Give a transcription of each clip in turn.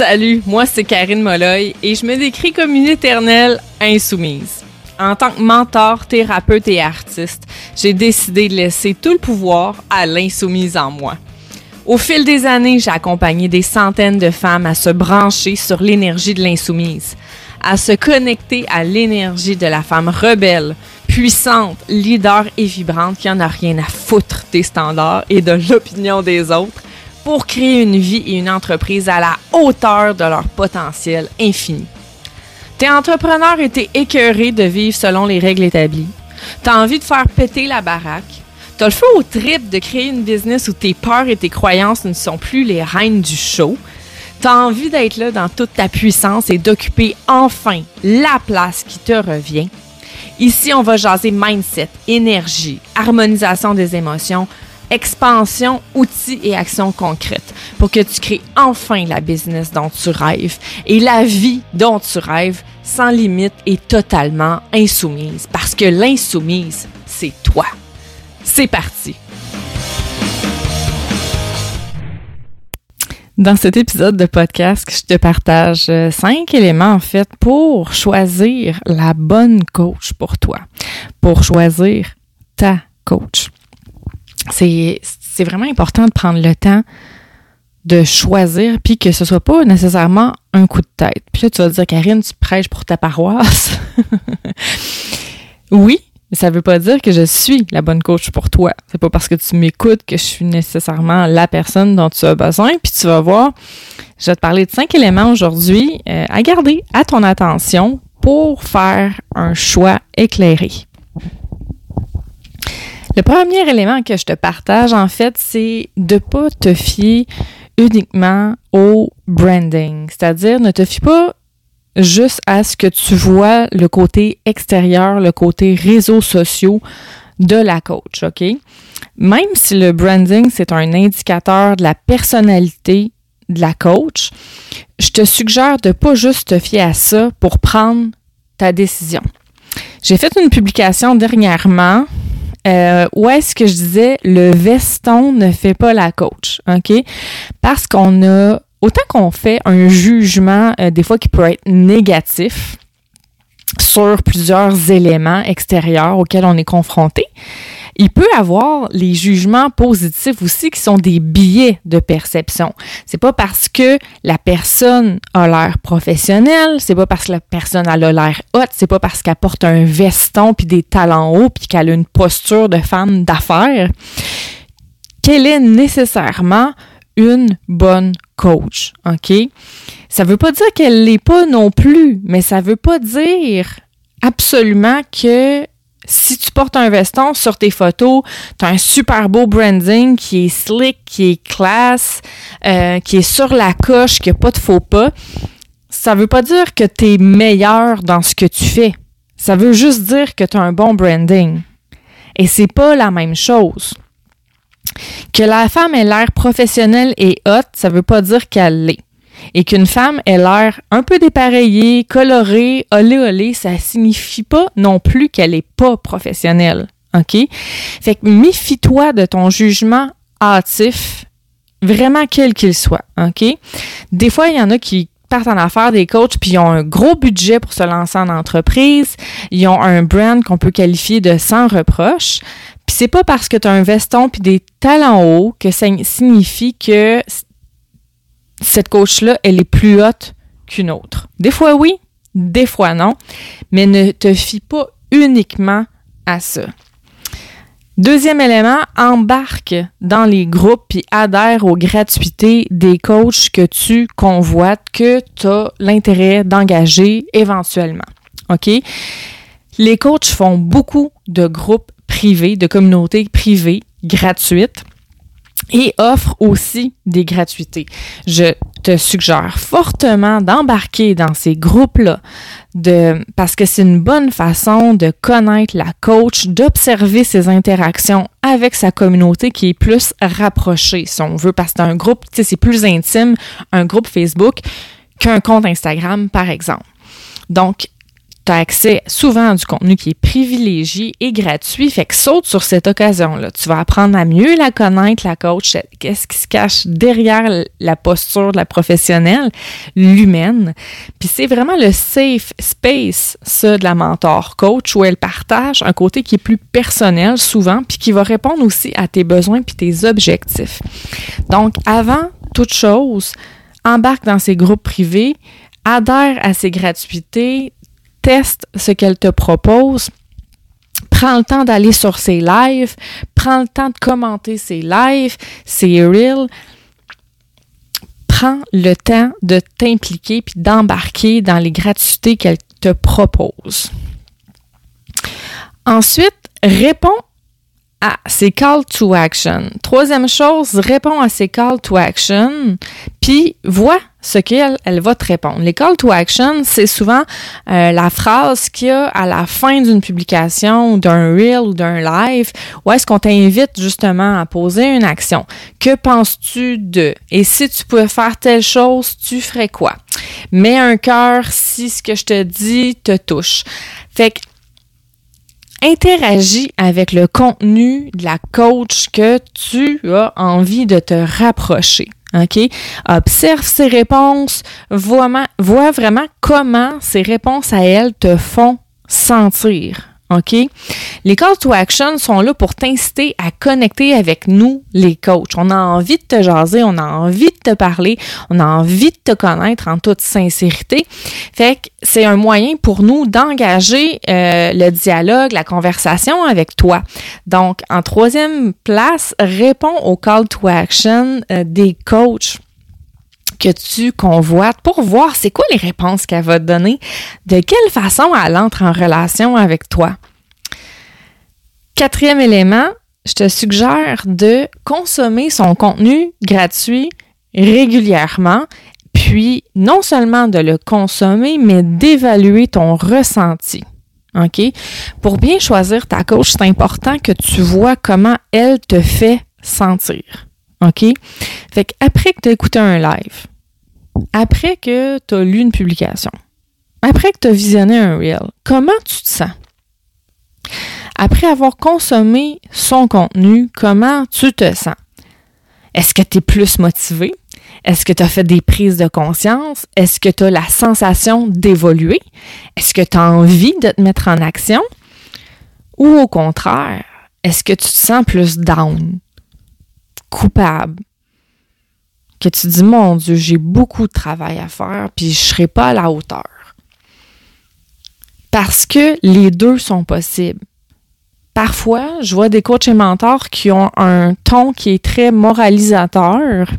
Salut, moi c'est Karine Molloy et je me décris comme une éternelle insoumise. En tant que mentor, thérapeute et artiste, j'ai décidé de laisser tout le pouvoir à l'insoumise en moi. Au fil des années, j'ai accompagné des centaines de femmes à se brancher sur l'énergie de l'insoumise, à se connecter à l'énergie de la femme rebelle, puissante, leader et vibrante qui en a rien à foutre des standards et de l'opinion des autres pour créer une vie et une entreprise à la hauteur de leur potentiel infini. T'es entrepreneur et t'es écœuré de vivre selon les règles établies. T'as envie de faire péter la baraque. T'as le feu au trip de créer une business où tes peurs et tes croyances ne sont plus les reines du show. T'as envie d'être là dans toute ta puissance et d'occuper enfin la place qui te revient. Ici, on va jaser mindset, énergie, harmonisation des émotions, expansion, outils et actions concrètes pour que tu crées enfin la business dont tu rêves et la vie dont tu rêves sans limite et totalement insoumise. Parce que l'insoumise, c'est toi. C'est parti. Dans cet épisode de podcast, je te partage euh, cinq éléments en fait pour choisir la bonne coach pour toi, pour choisir ta coach c'est, vraiment important de prendre le temps de choisir, puis que ce soit pas nécessairement un coup de tête. Puis là, tu vas dire, Karine, tu prêches pour ta paroisse? oui, mais ça veut pas dire que je suis la bonne coach pour toi. C'est pas parce que tu m'écoutes que je suis nécessairement la personne dont tu as besoin. Puis tu vas voir, je vais te parler de cinq éléments aujourd'hui euh, à garder à ton attention pour faire un choix éclairé. Le premier élément que je te partage, en fait, c'est de pas te fier uniquement au branding. C'est-à-dire, ne te fie pas juste à ce que tu vois le côté extérieur, le côté réseaux sociaux de la coach, OK? Même si le branding, c'est un indicateur de la personnalité de la coach, je te suggère de pas juste te fier à ça pour prendre ta décision. J'ai fait une publication dernièrement euh, où est-ce que je disais le veston ne fait pas la coach, OK? Parce qu'on a, autant qu'on fait un jugement, euh, des fois qui peut être négatif, sur plusieurs éléments extérieurs auxquels on est confronté, il peut avoir les jugements positifs aussi qui sont des billets de perception. C'est pas parce que la personne a l'air professionnelle, c'est pas parce que la personne a l'air haute, c'est pas parce qu'elle porte un veston puis des talons hauts puis qu'elle a une posture de femme d'affaires qu'elle est nécessairement une bonne coach, OK? Ça veut pas dire qu'elle l'est pas non plus, mais ça veut pas dire absolument que si tu portes un veston sur tes photos, tu as un super beau branding qui est slick, qui est classe, euh, qui est sur la coche, qui n'a pas de faux pas, ça veut pas dire que tu es meilleur dans ce que tu fais. Ça veut juste dire que tu as un bon branding. Et c'est pas la même chose. Que la femme ait l'air professionnelle et haute, ça veut pas dire qu'elle l'est et qu'une femme ait l'air un peu dépareillée, colorée, olé olé, ça signifie pas non plus qu'elle est pas professionnelle. OK? Fait que méfie-toi de ton jugement hâtif, vraiment quel qu'il soit. OK? Des fois, il y en a qui partent en affaires des coachs puis ils ont un gros budget pour se lancer en entreprise, ils ont un brand qu'on peut qualifier de sans reproche. Puis c'est pas parce que tu as un veston puis des talents hauts que ça signifie que cette coach-là, elle est plus haute qu'une autre. Des fois oui, des fois non, mais ne te fie pas uniquement à ça. Deuxième élément, embarque dans les groupes puis adhère aux gratuités des coachs que tu convoites, que tu as l'intérêt d'engager éventuellement. OK? Les coachs font beaucoup de groupes privés, de communautés privées gratuites et offre aussi des gratuités. Je te suggère fortement d'embarquer dans ces groupes-là de, parce que c'est une bonne façon de connaître la coach, d'observer ses interactions avec sa communauté qui est plus rapprochée, si on veut, parce que un groupe, tu sais, c'est plus intime, un groupe Facebook qu'un compte Instagram, par exemple. Donc, accès souvent à du contenu qui est privilégié et gratuit. Fait que saute sur cette occasion-là. Tu vas apprendre à mieux la connaître, la coach, qu'est-ce qui se cache derrière la posture de la professionnelle, l'humaine. Puis c'est vraiment le safe space, ça, de la mentor coach, où elle partage un côté qui est plus personnel souvent, puis qui va répondre aussi à tes besoins puis tes objectifs. Donc, avant toute chose, embarque dans ces groupes privés, adhère à ces gratuités, teste ce qu'elle te propose, prends le temps d'aller sur ses lives, prends le temps de commenter ses lives, ses reels. Prends le temps de t'impliquer puis d'embarquer dans les gratuités qu'elle te propose. Ensuite, réponds à ces call to action. Troisième chose, réponds à ces call to action, puis vois ce qu'elle elle va te répondre. Les call to action, c'est souvent euh, la phrase qu'il y a à la fin d'une publication, d'un reel ou d'un live, où est-ce qu'on t'invite justement à poser une action. Que penses-tu de? Et si tu pouvais faire telle chose, tu ferais quoi? Mets un cœur si ce que je te dis te touche. Fait que interagis avec le contenu de la coach que tu as envie de te rapprocher. OK? Observe ses réponses, vois, vraiment comment ces réponses à elle te font sentir. OK? Les call to action sont là pour t'inciter à connecter avec nous, les coachs. On a envie de te jaser, on a envie de te parler, on a envie de te connaître en toute sincérité. Fait que c'est un moyen pour nous d'engager euh, le dialogue, la conversation avec toi. Donc, en troisième place, réponds aux call to action euh, des coachs que tu convoites pour voir c'est quoi les réponses qu'elle va te donner, de quelle façon elle entre en relation avec toi. Quatrième élément, je te suggère de consommer son contenu gratuit régulièrement, puis non seulement de le consommer, mais d'évaluer ton ressenti. OK? Pour bien choisir ta coach, c'est important que tu vois comment elle te fait sentir. OK? Fait qu'après que tu as écouté un live, après que tu as lu une publication, après que tu as visionné un reel, comment tu te sens? Après avoir consommé son contenu, comment tu te sens? Est-ce que tu es plus motivé? Est-ce que tu as fait des prises de conscience? Est-ce que tu as la sensation d'évoluer? Est-ce que tu as envie de te mettre en action? Ou au contraire, est-ce que tu te sens plus down, coupable, que tu dis, mon Dieu, j'ai beaucoup de travail à faire, puis je ne serai pas à la hauteur. Parce que les deux sont possibles. Parfois, je vois des coachs et mentors qui ont un ton qui est très moralisateur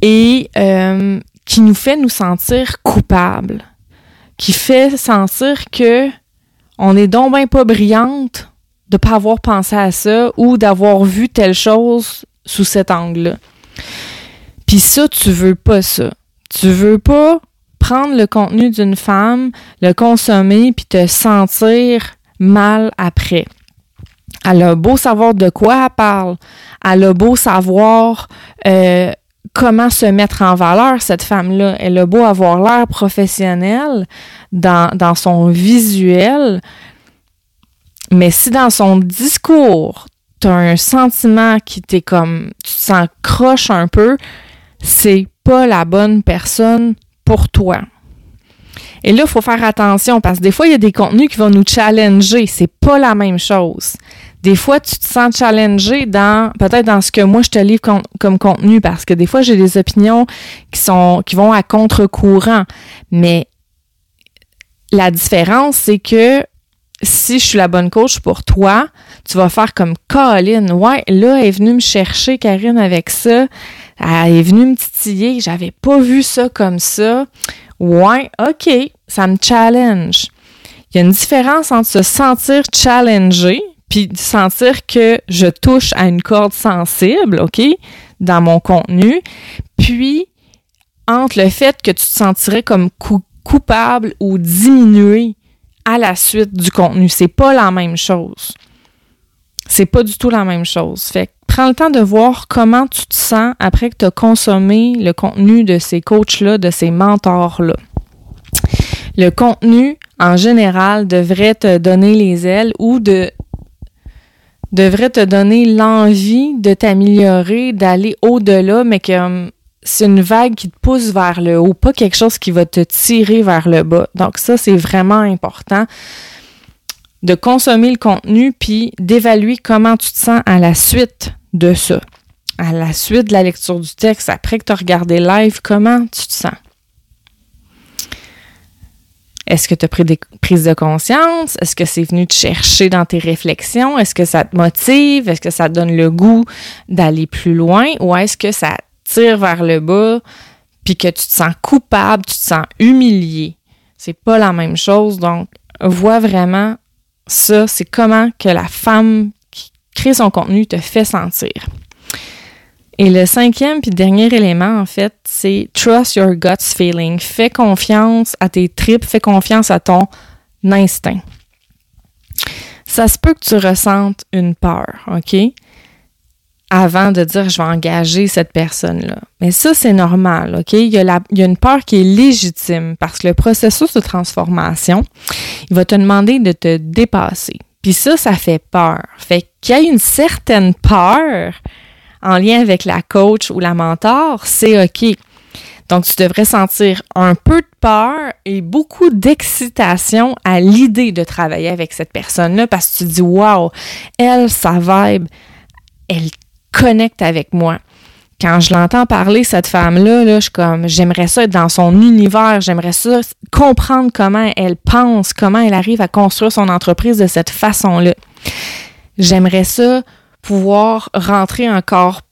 et euh, qui nous fait nous sentir coupables, qui fait sentir que on est donc bien pas brillante de pas avoir pensé à ça ou d'avoir vu telle chose sous cet angle-là. Puis ça, tu veux pas ça. Tu veux pas prendre le contenu d'une femme, le consommer, puis te sentir mal après. Elle a beau savoir de quoi elle parle. Elle a beau savoir euh, comment se mettre en valeur, cette femme-là. Elle a beau avoir l'air professionnel dans, dans son visuel. Mais si dans son discours, tu un sentiment qui t'est comme, tu te un peu, c'est pas la bonne personne pour toi. Et là, il faut faire attention parce que des fois, il y a des contenus qui vont nous challenger. C'est pas la même chose. Des fois, tu te sens challengé dans, peut-être dans ce que moi je te livre comme contenu parce que des fois, j'ai des opinions qui qui vont à contre-courant. Mais la différence, c'est que si je suis la bonne coach pour toi, tu vas faire comme Colin. Ouais, là, elle est venue me chercher, Karine, avec ça. Elle est venue me titiller. J'avais pas vu ça comme ça. Ouais, OK, ça me challenge. Il y a une différence entre se sentir challengé puis sentir que je touche à une corde sensible, OK, dans mon contenu, puis entre le fait que tu te sentirais comme coupable ou diminué à la suite du contenu. C'est pas la même chose. C'est pas du tout la même chose. Fait prends le temps de voir comment tu te sens après que tu as consommé le contenu de ces coachs-là, de ces mentors-là. Le contenu en général, devrait te donner les ailes ou de devrait te donner l'envie de t'améliorer, d'aller au-delà, mais que hum, c'est une vague qui te pousse vers le haut, pas quelque chose qui va te tirer vers le bas. Donc ça, c'est vraiment important de consommer le contenu puis d'évaluer comment tu te sens à la suite de ça. À la suite de la lecture du texte, après que tu as regardé live, comment tu te sens? Est-ce que tu as pris des prises de conscience? Est-ce que c'est venu te chercher dans tes réflexions? Est-ce que ça te motive? Est-ce que ça te donne le goût d'aller plus loin? Ou est-ce que ça tire vers le bas puis que tu te sens coupable, tu te sens humilié? C'est pas la même chose. Donc, vois vraiment ça, c'est comment que la femme crée son contenu te fait sentir. Et le cinquième puis dernier élément, en fait, c'est trust your guts feeling. Fais confiance à tes tripes, fais confiance à ton instinct. Ça se peut que tu ressentes une peur, OK? Avant de dire je vais engager cette personne-là. Mais ça, c'est normal, OK? Il y, a il y a une peur qui est légitime parce que le processus de transformation, il va te demander de te dépasser. Puis ça, ça fait peur. Fait qu'il y a une certaine peur en lien avec la coach ou la mentor, c'est OK. Donc, tu devrais sentir un peu de peur et beaucoup d'excitation à l'idée de travailler avec cette personne-là parce que tu dis, wow, elle, sa vibe, elle connecte avec moi. Quand je l'entends parler, cette femme-là, là, je suis comme, j'aimerais ça être dans son univers, j'aimerais ça comprendre comment elle pense, comment elle arrive à construire son entreprise de cette façon-là. J'aimerais ça pouvoir rentrer encore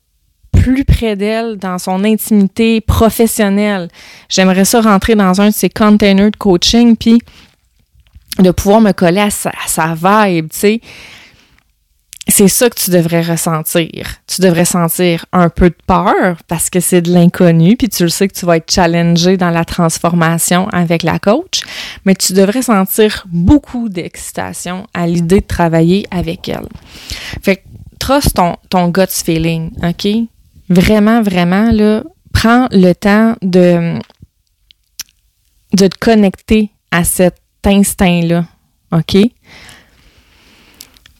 plus près d'elle dans son intimité professionnelle. J'aimerais ça rentrer dans un de ses containers de coaching, puis de pouvoir me coller à sa, vibe, tu sais. C'est ça que tu devrais ressentir. Tu devrais sentir un peu de peur parce que c'est de l'inconnu, puis tu le sais que tu vas être challengé dans la transformation avec la coach, mais tu devrais sentir beaucoup d'excitation à l'idée de travailler avec elle. Fait que trust ton, ton gut feeling, OK? Vraiment, vraiment, là, prends le temps de, de te connecter à cet instinct-là, OK?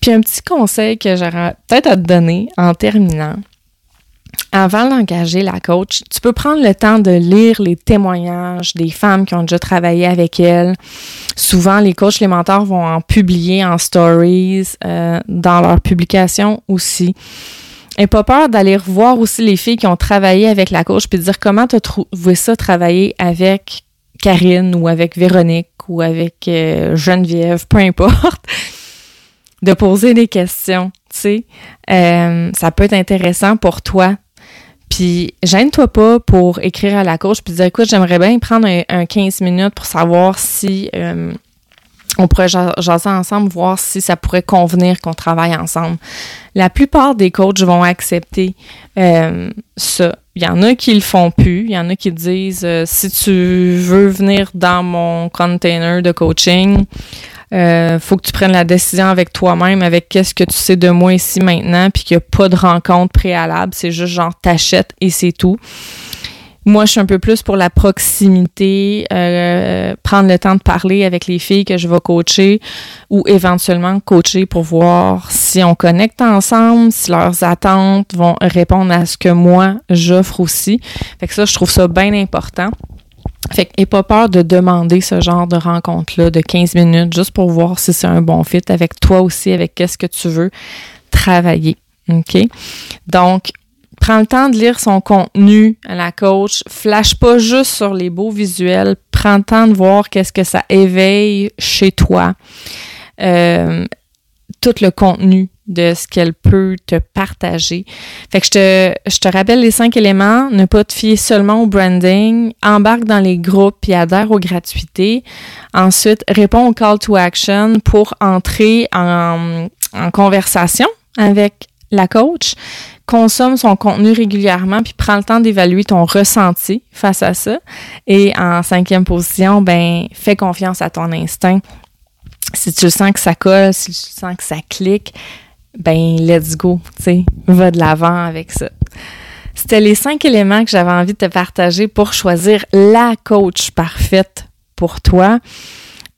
Puis un petit conseil que j'aurais peut-être à te donner en terminant. Avant d'engager la coach, tu peux prendre le temps de lire les témoignages des femmes qui ont déjà travaillé avec elle. Souvent, les coachs, les mentors vont en publier en stories, euh, dans leurs publications aussi. Et pas peur d'aller revoir aussi les filles qui ont travaillé avec la coach puis de dire comment tu as trouvé ça travailler avec Karine ou avec Véronique ou avec euh, Geneviève, peu importe, de poser des questions, tu sais. Euh, ça peut être intéressant pour toi. Puis gêne-toi pas pour écrire à la coach puis dire écoute, j'aimerais bien prendre un, 15 minutes pour savoir si euh, on pourrait jaser ensemble, voir si ça pourrait convenir qu'on travaille ensemble. La plupart des coachs vont accepter euh, ça. Il y en a qui le font plus. Il y en a qui disent si tu veux venir dans mon container de coaching, euh, faut que tu prennes la décision avec toi-même, avec qu'est-ce que tu sais de moi ici maintenant, puis qu'il n'y a pas de rencontre préalable. C'est juste genre t'achètes et c'est tout. Moi, je suis un peu plus pour la proximité, euh, prendre le temps de parler avec les filles que je vais coacher ou éventuellement coacher pour voir si on connecte ensemble, si leurs attentes vont répondre à ce que moi j'offre aussi. Fait que ça, je trouve ça bien important. Fait que, pas peur de demander ce genre de rencontre-là de 15 minutes juste pour voir si c'est un bon fit avec toi aussi, avec qu'est-ce que tu veux travailler. OK? Donc, prends le temps de lire son contenu à la coach. Flash pas juste sur les beaux visuels. Prends le temps de voir qu'est-ce que ça éveille chez toi. Euh, tout le contenu de ce qu'elle peut te partager. Fait que je te, je te rappelle les cinq éléments. Ne pas te fier seulement au branding. Embarque dans les groupes et adhère aux gratuités. Ensuite, réponds au call to action pour entrer en, en conversation avec la coach consomme son contenu régulièrement puis prends le temps d'évaluer ton ressenti face à ça. Et en cinquième position, ben fais confiance à ton instinct. Si tu sens que ça colle, si tu sens que ça clique, ben let's go, tu sais, va de l'avant avec ça. C'était les cinq éléments que j'avais envie de te partager pour choisir la coach parfaite pour toi.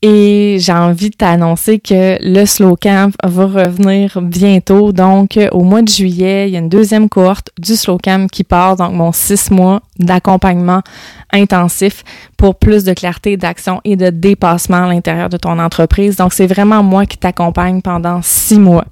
Et j'ai envie de t'annoncer que le Slow Camp va revenir bientôt. Donc, au mois de juillet, il y a une deuxième cohorte du Slow Camp qui part. Donc, mon six mois d'accompagnement intensif pour plus de clarté, d'action et de dépassement à l'intérieur de ton entreprise. Donc, c'est vraiment moi qui t'accompagne pendant six mois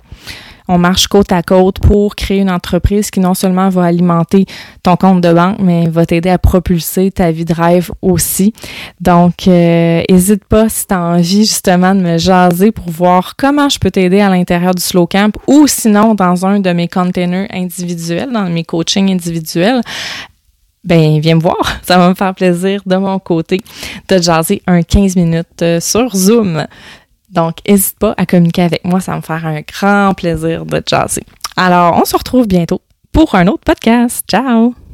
on marche côte à côte pour créer une entreprise qui non seulement va alimenter ton compte de banque, mais va t'aider à propulser ta vie de rêve aussi. Donc, n'hésite euh, pas si tu as envie justement de me jaser pour voir comment je peux t'aider à l'intérieur du Slow Camp ou sinon dans un de mes containers individuels, dans mes coachings individuels ben viens me voir. Ça va me faire plaisir de mon côté de jaser un 15 minutes euh, sur Zoom. Donc, n'hésite pas à communiquer avec moi, ça va me faire un grand plaisir de te jaser. Alors, on se retrouve bientôt pour un autre podcast. Ciao!